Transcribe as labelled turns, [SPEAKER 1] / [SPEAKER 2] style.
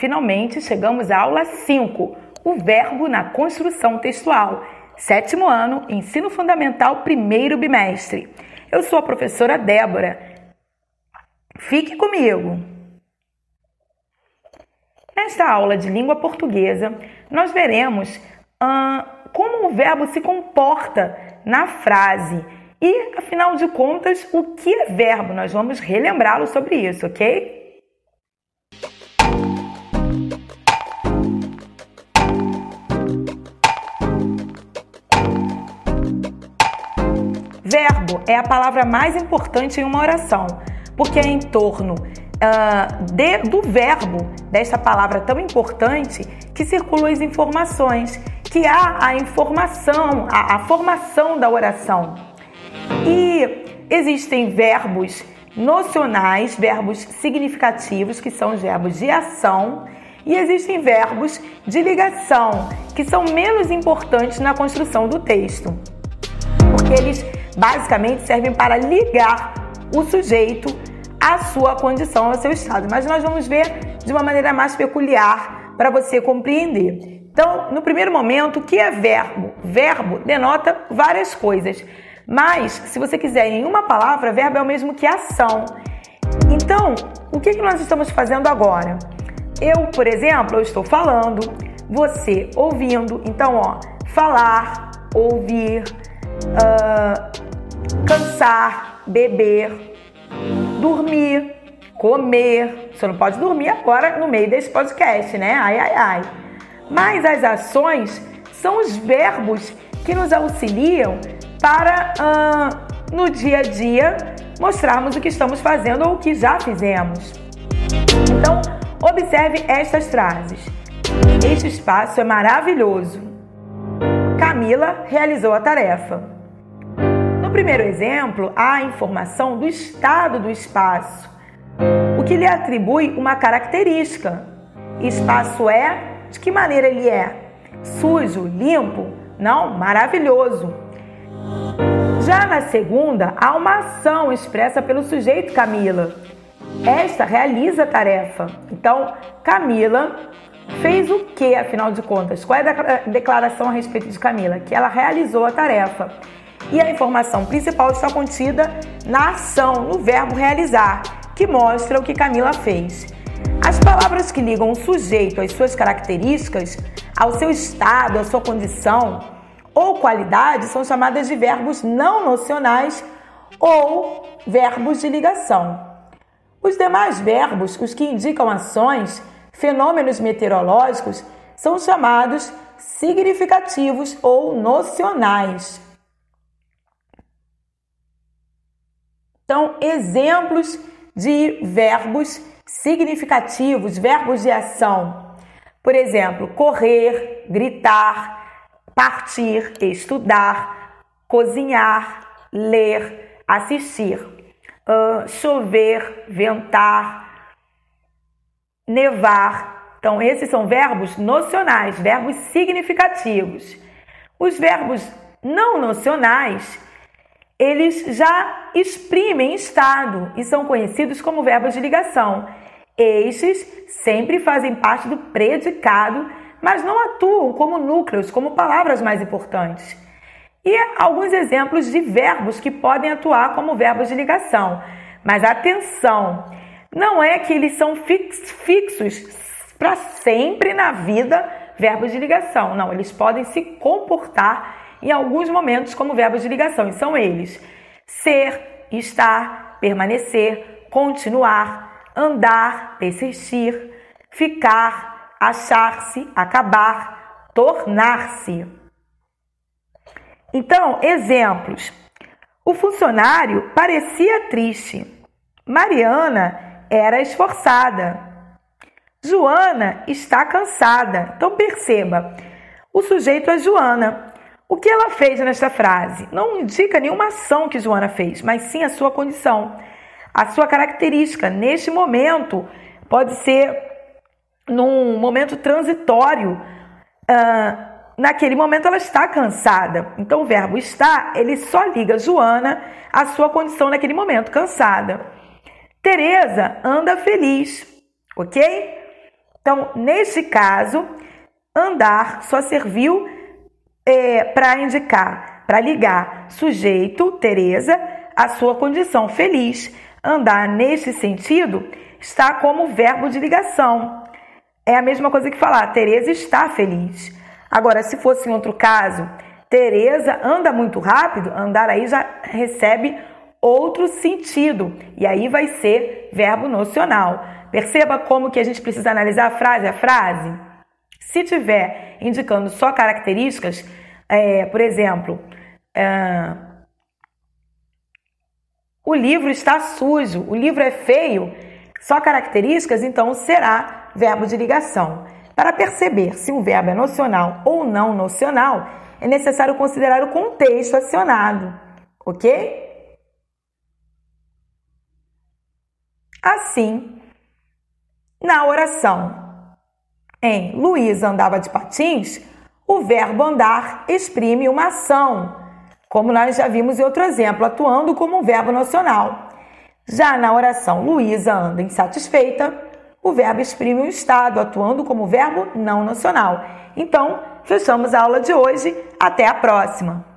[SPEAKER 1] finalmente chegamos à aula 5, o verbo na construção textual. Sétimo ano, ensino fundamental, primeiro bimestre. Eu sou a professora Débora. Fique comigo. Nesta aula de língua portuguesa, nós veremos como o verbo se comporta na frase e, afinal de contas, o que é verbo? Nós vamos relembrá-lo sobre isso, ok? Verbo é a palavra mais importante em uma oração, porque é em torno uh, de, do verbo, desta palavra tão importante, que circulam as informações, que há a informação, a, a formação da oração. E existem verbos nocionais, verbos significativos, que são os verbos de ação, e existem verbos de ligação, que são menos importantes na construção do texto, porque eles basicamente servem para ligar o sujeito à sua condição, ao seu estado. Mas nós vamos ver de uma maneira mais peculiar para você compreender. Então, no primeiro momento, o que é verbo? Verbo denota várias coisas. Mas, se você quiser em uma palavra, verbo é o mesmo que ação. Então, o que, que nós estamos fazendo agora? Eu, por exemplo, eu estou falando, você ouvindo. Então, ó, falar, ouvir, uh, cansar, beber, dormir, comer. Você não pode dormir agora no meio desse podcast, né? Ai, ai, ai. Mas as ações são os verbos que nos auxiliam para uh, no dia a dia mostrarmos o que estamos fazendo ou o que já fizemos. Então, observe estas frases. Este espaço é maravilhoso. Camila realizou a tarefa. No primeiro exemplo, há informação do estado do espaço, o que lhe atribui uma característica. Espaço é de que maneira ele é? Sujo, limpo? Não, maravilhoso. Já na segunda, há uma ação expressa pelo sujeito Camila. Esta realiza a tarefa. Então, Camila fez o que, afinal de contas? Qual é a declaração a respeito de Camila? Que ela realizou a tarefa. E a informação principal está contida na ação, no verbo realizar, que mostra o que Camila fez. As palavras que ligam o sujeito às suas características, ao seu estado, à sua condição, ou qualidade são chamadas de verbos não nocionais ou verbos de ligação. Os demais verbos, os que indicam ações, fenômenos meteorológicos, são chamados significativos ou nocionais. Então, exemplos de verbos significativos, verbos de ação. Por exemplo, correr, gritar, partir, estudar, cozinhar, ler, assistir, uh, chover, ventar, nevar. Então, esses são verbos nocionais, verbos significativos. Os verbos não nocionais, eles já exprimem estado e são conhecidos como verbos de ligação. Estes sempre fazem parte do predicado mas não atuam como núcleos, como palavras mais importantes. E alguns exemplos de verbos que podem atuar como verbos de ligação. Mas atenção, não é que eles são fix, fixos para sempre na vida verbos de ligação. Não, eles podem se comportar em alguns momentos como verbos de ligação. E são eles: ser, estar, permanecer, continuar, andar, persistir, ficar, achar-se, acabar, tornar-se. Então, exemplos. O funcionário parecia triste. Mariana era esforçada. Joana está cansada. Então perceba, o sujeito é Joana. O que ela fez nesta frase? Não indica nenhuma ação que Joana fez, mas sim a sua condição, a sua característica. Neste momento, pode ser num momento transitório. Uh, naquele momento ela está cansada. Então o verbo está, ele só liga Joana à sua condição naquele momento, cansada. Teresa anda feliz, ok? Então, neste caso, andar só serviu é, para indicar, para ligar sujeito, Teresa, a sua condição feliz. Andar nesse sentido está como verbo de ligação. É a mesma coisa que falar, Teresa está feliz. Agora, se fosse em outro caso, Teresa anda muito rápido, andar aí já recebe outro sentido. E aí vai ser verbo nocional. Perceba como que a gente precisa analisar a frase a frase? Se tiver indicando só características, é, por exemplo, é, o livro está sujo, o livro é feio, só características, então será verbo de ligação. Para perceber se um verbo é nocional ou não nocional, é necessário considerar o contexto acionado, ok? Assim, na oração em Luísa andava de patins, o verbo andar exprime uma ação, como nós já vimos em outro exemplo, atuando como um verbo nocional. Já na oração Luísa anda insatisfeita, o verbo exprime um estado, atuando como verbo não nocional. Então, fechamos a aula de hoje. Até a próxima!